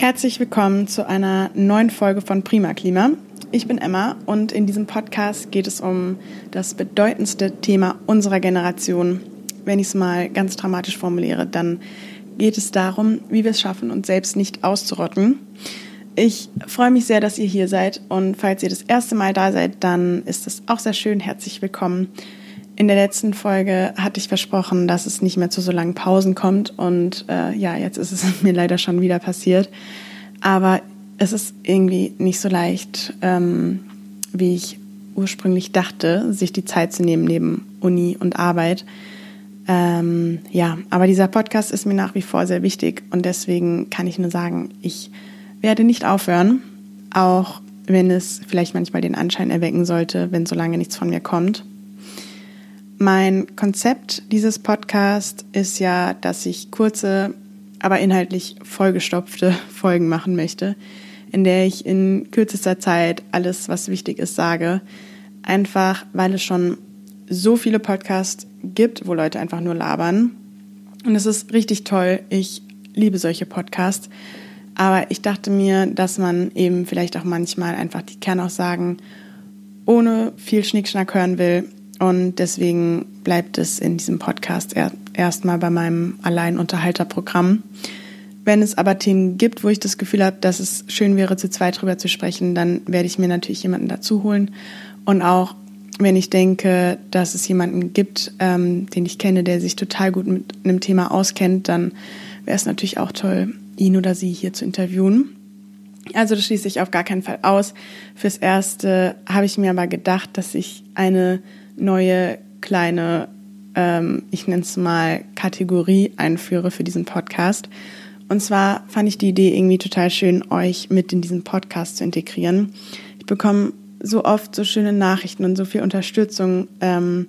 Herzlich willkommen zu einer neuen Folge von Prima Klima. Ich bin Emma und in diesem Podcast geht es um das bedeutendste Thema unserer Generation. Wenn ich es mal ganz dramatisch formuliere, dann geht es darum, wie wir es schaffen, uns selbst nicht auszurotten. Ich freue mich sehr, dass ihr hier seid und falls ihr das erste Mal da seid, dann ist es auch sehr schön. Herzlich willkommen. In der letzten Folge hatte ich versprochen, dass es nicht mehr zu so langen Pausen kommt. Und äh, ja, jetzt ist es mir leider schon wieder passiert. Aber es ist irgendwie nicht so leicht, ähm, wie ich ursprünglich dachte, sich die Zeit zu nehmen neben Uni und Arbeit. Ähm, ja, aber dieser Podcast ist mir nach wie vor sehr wichtig und deswegen kann ich nur sagen, ich werde nicht aufhören, auch wenn es vielleicht manchmal den Anschein erwecken sollte, wenn so lange nichts von mir kommt. Mein Konzept dieses Podcasts ist ja, dass ich kurze, aber inhaltlich vollgestopfte Folgen machen möchte, in der ich in kürzester Zeit alles, was wichtig ist, sage. Einfach, weil es schon so viele Podcasts gibt, wo Leute einfach nur labern. Und es ist richtig toll. Ich liebe solche Podcasts. Aber ich dachte mir, dass man eben vielleicht auch manchmal einfach die Kernaussagen ohne viel Schnickschnack hören will und deswegen bleibt es in diesem Podcast erstmal bei meinem Alleinunterhalterprogramm. Wenn es aber Themen gibt, wo ich das Gefühl habe, dass es schön wäre, zu zweit drüber zu sprechen, dann werde ich mir natürlich jemanden dazu holen. Und auch wenn ich denke, dass es jemanden gibt, ähm, den ich kenne, der sich total gut mit einem Thema auskennt, dann wäre es natürlich auch toll, ihn oder sie hier zu interviewen. Also das schließe ich auf gar keinen Fall aus. Fürs Erste habe ich mir aber gedacht, dass ich eine neue kleine, ähm, ich nenne es mal Kategorie einführe für diesen Podcast. Und zwar fand ich die Idee irgendwie total schön, euch mit in diesen Podcast zu integrieren. Ich bekomme so oft so schöne Nachrichten und so viel Unterstützung ähm,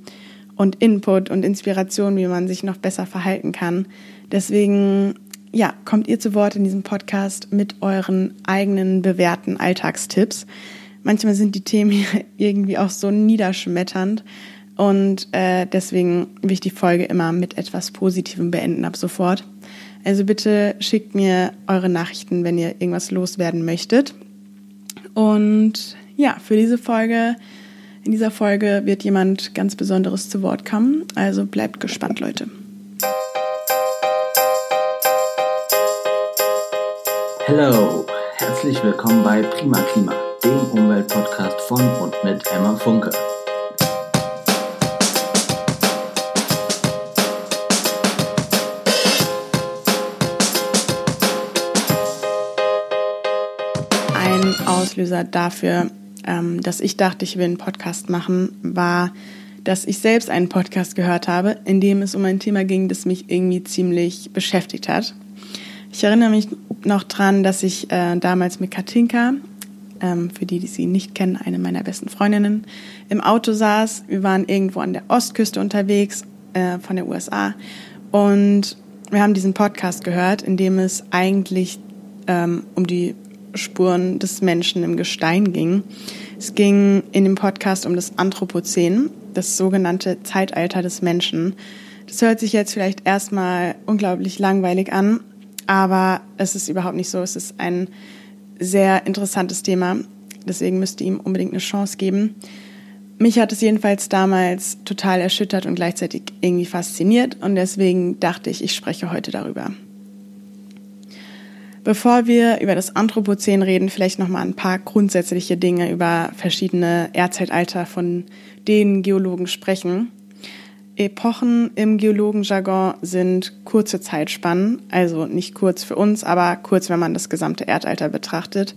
und Input und Inspiration, wie man sich noch besser verhalten kann. Deswegen, ja, kommt ihr zu Wort in diesem Podcast mit euren eigenen bewährten Alltagstipps manchmal sind die Themen irgendwie auch so niederschmetternd. Und äh, deswegen will ich die Folge immer mit etwas Positivem beenden ab sofort. Also bitte schickt mir eure Nachrichten, wenn ihr irgendwas loswerden möchtet. Und ja, für diese Folge, in dieser Folge wird jemand ganz Besonderes zu Wort kommen. Also bleibt gespannt, Leute. Hallo, herzlich willkommen bei Prima Klima dem Umweltpodcast von und mit Emma Funke. Ein Auslöser dafür, ähm, dass ich dachte, ich will einen Podcast machen, war, dass ich selbst einen Podcast gehört habe, in dem es um ein Thema ging, das mich irgendwie ziemlich beschäftigt hat. Ich erinnere mich noch dran, dass ich äh, damals mit Katinka ähm, für die, die sie nicht kennen, eine meiner besten Freundinnen, im Auto saß. Wir waren irgendwo an der Ostküste unterwegs äh, von der USA und wir haben diesen Podcast gehört, in dem es eigentlich ähm, um die Spuren des Menschen im Gestein ging. Es ging in dem Podcast um das Anthropozän, das sogenannte Zeitalter des Menschen. Das hört sich jetzt vielleicht erstmal unglaublich langweilig an, aber es ist überhaupt nicht so. Es ist ein sehr interessantes Thema. Deswegen müsst ihr ihm unbedingt eine Chance geben. Mich hat es jedenfalls damals total erschüttert und gleichzeitig irgendwie fasziniert und deswegen dachte ich, ich spreche heute darüber. Bevor wir über das Anthropozän reden, vielleicht noch mal ein paar grundsätzliche Dinge über verschiedene Erdzeitalter, von denen Geologen sprechen. Epochen im Geologenjargon sind kurze Zeitspannen, also nicht kurz für uns, aber kurz, wenn man das gesamte Erdalter betrachtet.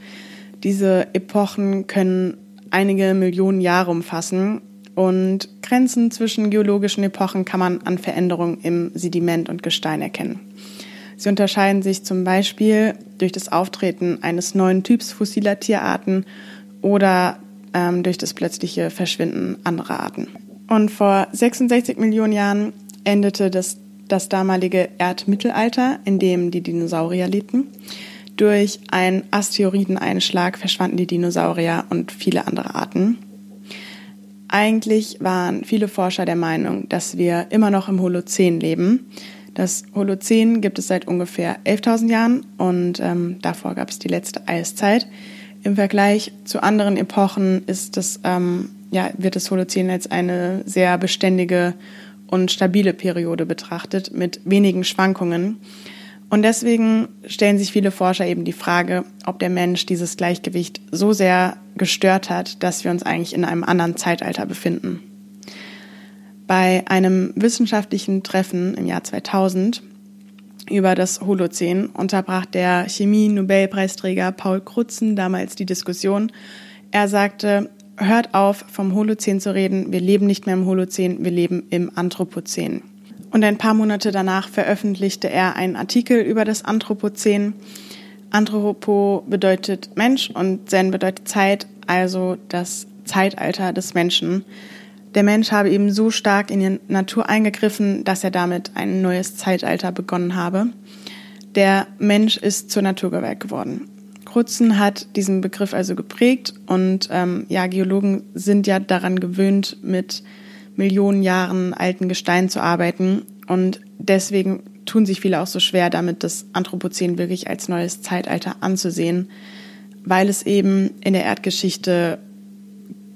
Diese Epochen können einige Millionen Jahre umfassen und Grenzen zwischen geologischen Epochen kann man an Veränderungen im Sediment und Gestein erkennen. Sie unterscheiden sich zum Beispiel durch das Auftreten eines neuen Typs fossiler Tierarten oder ähm, durch das plötzliche Verschwinden anderer Arten. Und vor 66 Millionen Jahren endete das, das damalige Erdmittelalter, in dem die Dinosaurier lebten. Durch einen Asteroideneinschlag verschwanden die Dinosaurier und viele andere Arten. Eigentlich waren viele Forscher der Meinung, dass wir immer noch im Holozän leben. Das Holozän gibt es seit ungefähr 11.000 Jahren und ähm, davor gab es die letzte Eiszeit. Im Vergleich zu anderen Epochen ist das, ähm, ja, wird das Holozän als eine sehr beständige und stabile Periode betrachtet mit wenigen Schwankungen. Und deswegen stellen sich viele Forscher eben die Frage, ob der Mensch dieses Gleichgewicht so sehr gestört hat, dass wir uns eigentlich in einem anderen Zeitalter befinden. Bei einem wissenschaftlichen Treffen im Jahr 2000 über das Holozän unterbrach der Chemie-Nobelpreisträger Paul Krutzen damals die Diskussion. Er sagte, hört auf, vom Holozän zu reden. Wir leben nicht mehr im Holozän, wir leben im Anthropozän. Und ein paar Monate danach veröffentlichte er einen Artikel über das Anthropozän. Anthropo bedeutet Mensch und Zen bedeutet Zeit, also das Zeitalter des Menschen der Mensch habe eben so stark in die Natur eingegriffen, dass er damit ein neues Zeitalter begonnen habe. Der Mensch ist zur Naturgewalt geworden. Krutzen hat diesen Begriff also geprägt und ähm, ja, Geologen sind ja daran gewöhnt, mit Millionen Jahren alten Gestein zu arbeiten und deswegen tun sich viele auch so schwer damit, das Anthropozän wirklich als neues Zeitalter anzusehen, weil es eben in der Erdgeschichte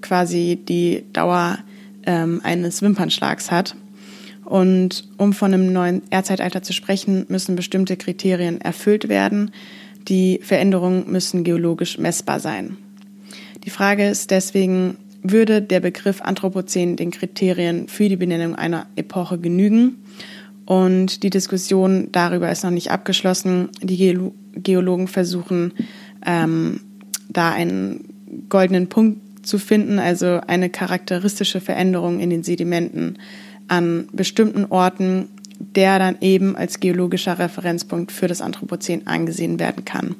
quasi die Dauer ähm, eines Wimpernschlags hat. Und um von einem neuen Erdzeitalter zu sprechen, müssen bestimmte Kriterien erfüllt werden. Die Veränderungen müssen geologisch messbar sein. Die Frage ist deswegen, würde der Begriff Anthropozän den Kriterien für die Benennung einer Epoche genügen? Und die Diskussion darüber ist noch nicht abgeschlossen. Die Geologen versuchen, ähm, da einen goldenen Punkt zu finden, also eine charakteristische Veränderung in den Sedimenten an bestimmten Orten, der dann eben als geologischer Referenzpunkt für das Anthropozän angesehen werden kann.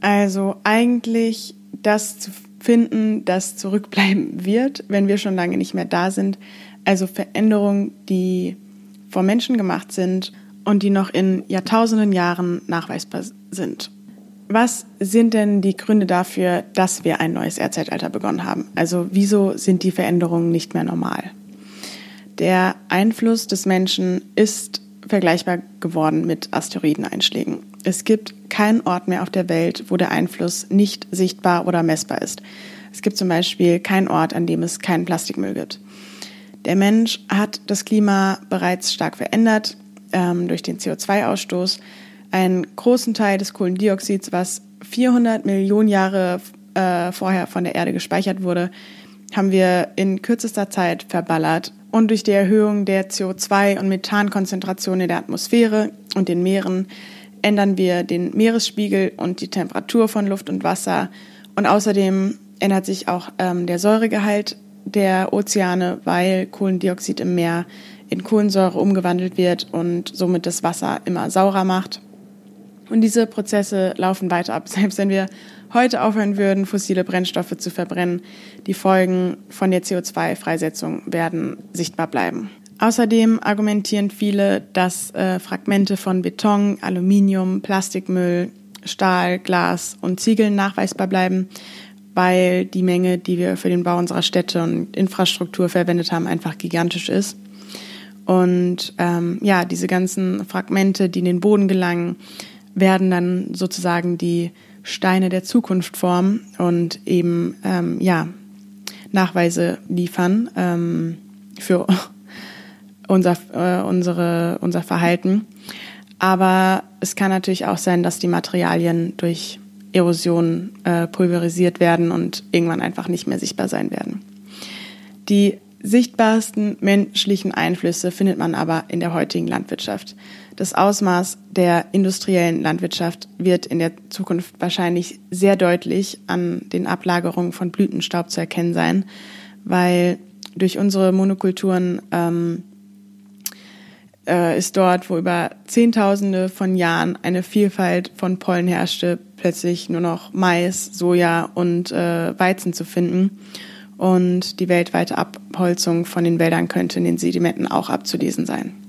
Also eigentlich das zu finden, das zurückbleiben wird, wenn wir schon lange nicht mehr da sind. Also Veränderungen, die vom Menschen gemacht sind und die noch in Jahrtausenden Jahren nachweisbar sind. Was sind denn die Gründe dafür, dass wir ein neues Erdzeitalter begonnen haben? Also wieso sind die Veränderungen nicht mehr normal? Der Einfluss des Menschen ist vergleichbar geworden mit Asteroideneinschlägen. Es gibt keinen Ort mehr auf der Welt, wo der Einfluss nicht sichtbar oder messbar ist. Es gibt zum Beispiel keinen Ort, an dem es keinen Plastikmüll gibt. Der Mensch hat das Klima bereits stark verändert ähm, durch den CO2-Ausstoß einen großen Teil des Kohlendioxids, was 400 Millionen Jahre äh, vorher von der Erde gespeichert wurde, haben wir in kürzester Zeit verballert. Und durch die Erhöhung der CO2- und Methankonzentration in der Atmosphäre und den Meeren ändern wir den Meeresspiegel und die Temperatur von Luft und Wasser. Und außerdem ändert sich auch ähm, der Säuregehalt der Ozeane, weil Kohlendioxid im Meer in Kohlensäure umgewandelt wird und somit das Wasser immer saurer macht. Und diese Prozesse laufen weiter ab. Selbst wenn wir heute aufhören würden, fossile Brennstoffe zu verbrennen, die Folgen von der CO2-Freisetzung werden sichtbar bleiben. Außerdem argumentieren viele, dass äh, Fragmente von Beton, Aluminium, Plastikmüll, Stahl, Glas und Ziegeln nachweisbar bleiben, weil die Menge, die wir für den Bau unserer Städte und Infrastruktur verwendet haben, einfach gigantisch ist. Und ähm, ja, diese ganzen Fragmente, die in den Boden gelangen, werden dann sozusagen die Steine der Zukunft formen und eben ähm, ja Nachweise liefern ähm, für unser, äh, unsere, unser Verhalten. Aber es kann natürlich auch sein, dass die Materialien durch Erosion äh, pulverisiert werden und irgendwann einfach nicht mehr sichtbar sein werden. Die sichtbarsten menschlichen Einflüsse findet man aber in der heutigen Landwirtschaft. Das Ausmaß der industriellen Landwirtschaft wird in der Zukunft wahrscheinlich sehr deutlich an den Ablagerungen von Blütenstaub zu erkennen sein, weil durch unsere Monokulturen ähm, äh, ist dort, wo über Zehntausende von Jahren eine Vielfalt von Pollen herrschte, plötzlich nur noch Mais, Soja und äh, Weizen zu finden. Und die weltweite Abholzung von den Wäldern könnte in den Sedimenten auch abzulesen sein.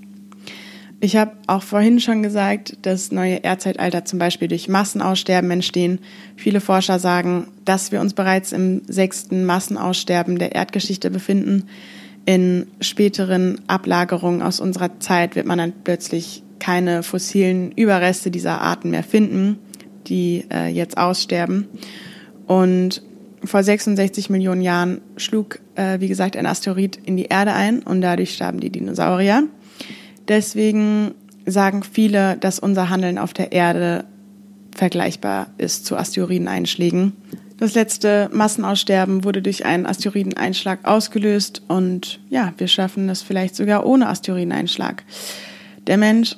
Ich habe auch vorhin schon gesagt, dass neue Erdzeitalter zum Beispiel durch Massenaussterben entstehen. Viele Forscher sagen, dass wir uns bereits im sechsten Massenaussterben der Erdgeschichte befinden. In späteren Ablagerungen aus unserer Zeit wird man dann plötzlich keine fossilen Überreste dieser Arten mehr finden, die äh, jetzt aussterben. Und vor 66 Millionen Jahren schlug, äh, wie gesagt, ein Asteroid in die Erde ein und dadurch starben die Dinosaurier. Deswegen sagen viele, dass unser Handeln auf der Erde vergleichbar ist zu Asteroideneinschlägen. Das letzte Massenaussterben wurde durch einen Asteroideneinschlag ausgelöst und ja, wir schaffen es vielleicht sogar ohne Asteroideneinschlag. Der Mensch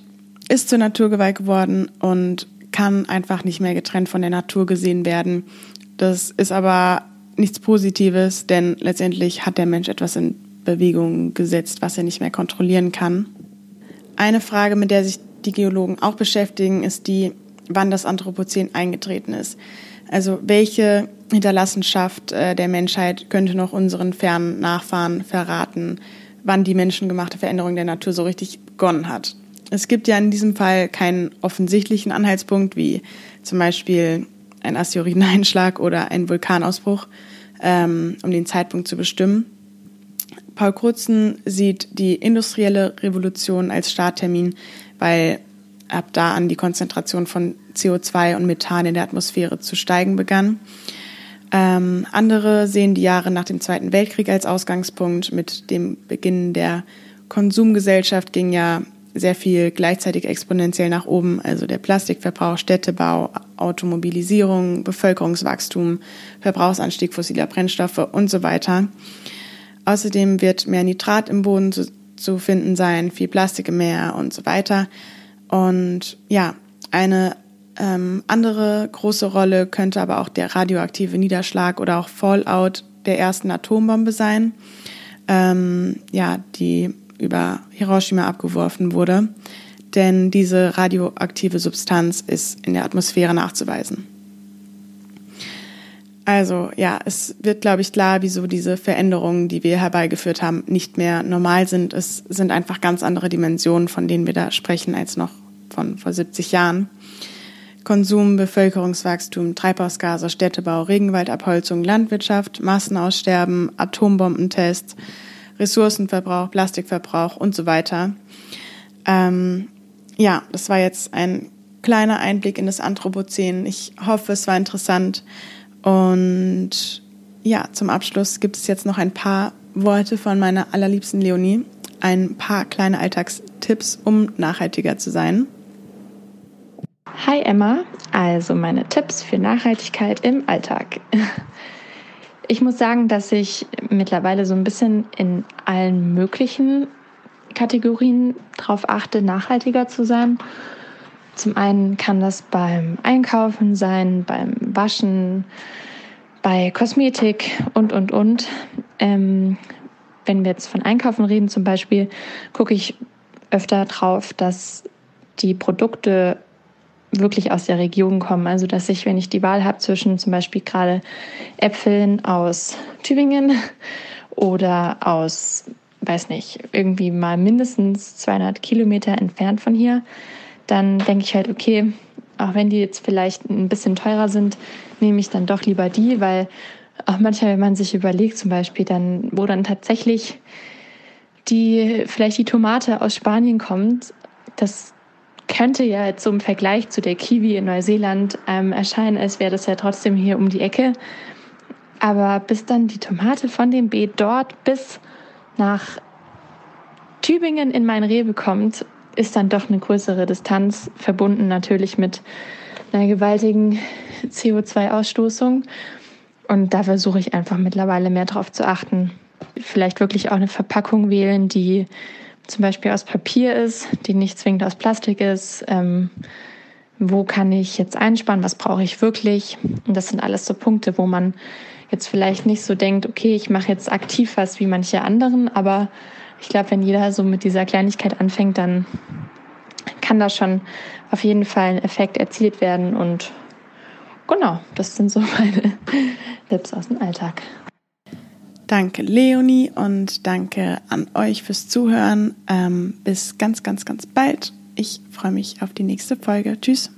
ist zur Naturgewalt geworden und kann einfach nicht mehr getrennt von der Natur gesehen werden. Das ist aber nichts Positives, denn letztendlich hat der Mensch etwas in Bewegung gesetzt, was er nicht mehr kontrollieren kann. Eine Frage, mit der sich die Geologen auch beschäftigen, ist die, wann das Anthropozän eingetreten ist. Also welche Hinterlassenschaft äh, der Menschheit könnte noch unseren fernen Nachfahren verraten, wann die menschengemachte Veränderung der Natur so richtig begonnen hat. Es gibt ja in diesem Fall keinen offensichtlichen Anhaltspunkt, wie zum Beispiel ein Asteroideneinschlag oder ein Vulkanausbruch, ähm, um den Zeitpunkt zu bestimmen. Paul Krutzen sieht die industrielle Revolution als Starttermin, weil ab da an die Konzentration von CO2 und Methan in der Atmosphäre zu steigen begann. Ähm, andere sehen die Jahre nach dem Zweiten Weltkrieg als Ausgangspunkt. Mit dem Beginn der Konsumgesellschaft ging ja sehr viel gleichzeitig exponentiell nach oben, also der Plastikverbrauch, Städtebau, Automobilisierung, Bevölkerungswachstum, Verbrauchsanstieg fossiler Brennstoffe und so weiter. Außerdem wird mehr Nitrat im Boden zu, zu finden sein, viel Plastik im Meer und so weiter. Und ja, eine ähm, andere große Rolle könnte aber auch der radioaktive Niederschlag oder auch Fallout der ersten Atombombe sein, ähm, ja, die über Hiroshima abgeworfen wurde. Denn diese radioaktive Substanz ist in der Atmosphäre nachzuweisen. Also ja, es wird, glaube ich, klar, wieso diese Veränderungen, die wir herbeigeführt haben, nicht mehr normal sind. Es sind einfach ganz andere Dimensionen, von denen wir da sprechen, als noch von vor 70 Jahren. Konsum, Bevölkerungswachstum, Treibhausgase, Städtebau, Regenwaldabholzung, Landwirtschaft, Massenaussterben, Atombombentests, Ressourcenverbrauch, Plastikverbrauch und so weiter. Ähm, ja, das war jetzt ein kleiner Einblick in das Anthropozän. Ich hoffe, es war interessant. Und ja, zum Abschluss gibt es jetzt noch ein paar Worte von meiner allerliebsten Leonie. Ein paar kleine Alltagstipps, um nachhaltiger zu sein. Hi Emma, also meine Tipps für Nachhaltigkeit im Alltag. Ich muss sagen, dass ich mittlerweile so ein bisschen in allen möglichen Kategorien darauf achte, nachhaltiger zu sein. Zum einen kann das beim Einkaufen sein, beim Waschen, bei Kosmetik und, und, und. Ähm, wenn wir jetzt von Einkaufen reden zum Beispiel, gucke ich öfter drauf, dass die Produkte wirklich aus der Region kommen. Also dass ich, wenn ich die Wahl habe zwischen zum Beispiel gerade Äpfeln aus Tübingen oder aus, weiß nicht, irgendwie mal mindestens 200 Kilometer entfernt von hier, dann denke ich halt, okay, auch wenn die jetzt vielleicht ein bisschen teurer sind, nehme ich dann doch lieber die, weil auch manchmal, wenn man sich überlegt, zum Beispiel, dann, wo dann tatsächlich die, vielleicht die Tomate aus Spanien kommt, das könnte ja jetzt so im Vergleich zu der Kiwi in Neuseeland ähm, erscheinen, als wäre das ja trotzdem hier um die Ecke. Aber bis dann die Tomate von dem Beet dort bis nach Tübingen in mein Rewe kommt, ist dann doch eine größere Distanz verbunden natürlich mit einer gewaltigen CO2-Ausstoßung. Und da versuche ich einfach mittlerweile mehr darauf zu achten. Vielleicht wirklich auch eine Verpackung wählen, die zum Beispiel aus Papier ist, die nicht zwingend aus Plastik ist. Ähm, wo kann ich jetzt einsparen? Was brauche ich wirklich? Und das sind alles so Punkte, wo man jetzt vielleicht nicht so denkt, okay, ich mache jetzt aktiv was wie manche anderen, aber ich glaube, wenn jeder so mit dieser Kleinigkeit anfängt, dann kann da schon auf jeden Fall ein Effekt erzielt werden. Und genau, das sind so meine Tipps aus dem Alltag. Danke, Leonie, und danke an euch fürs Zuhören. Ähm, bis ganz, ganz, ganz bald. Ich freue mich auf die nächste Folge. Tschüss.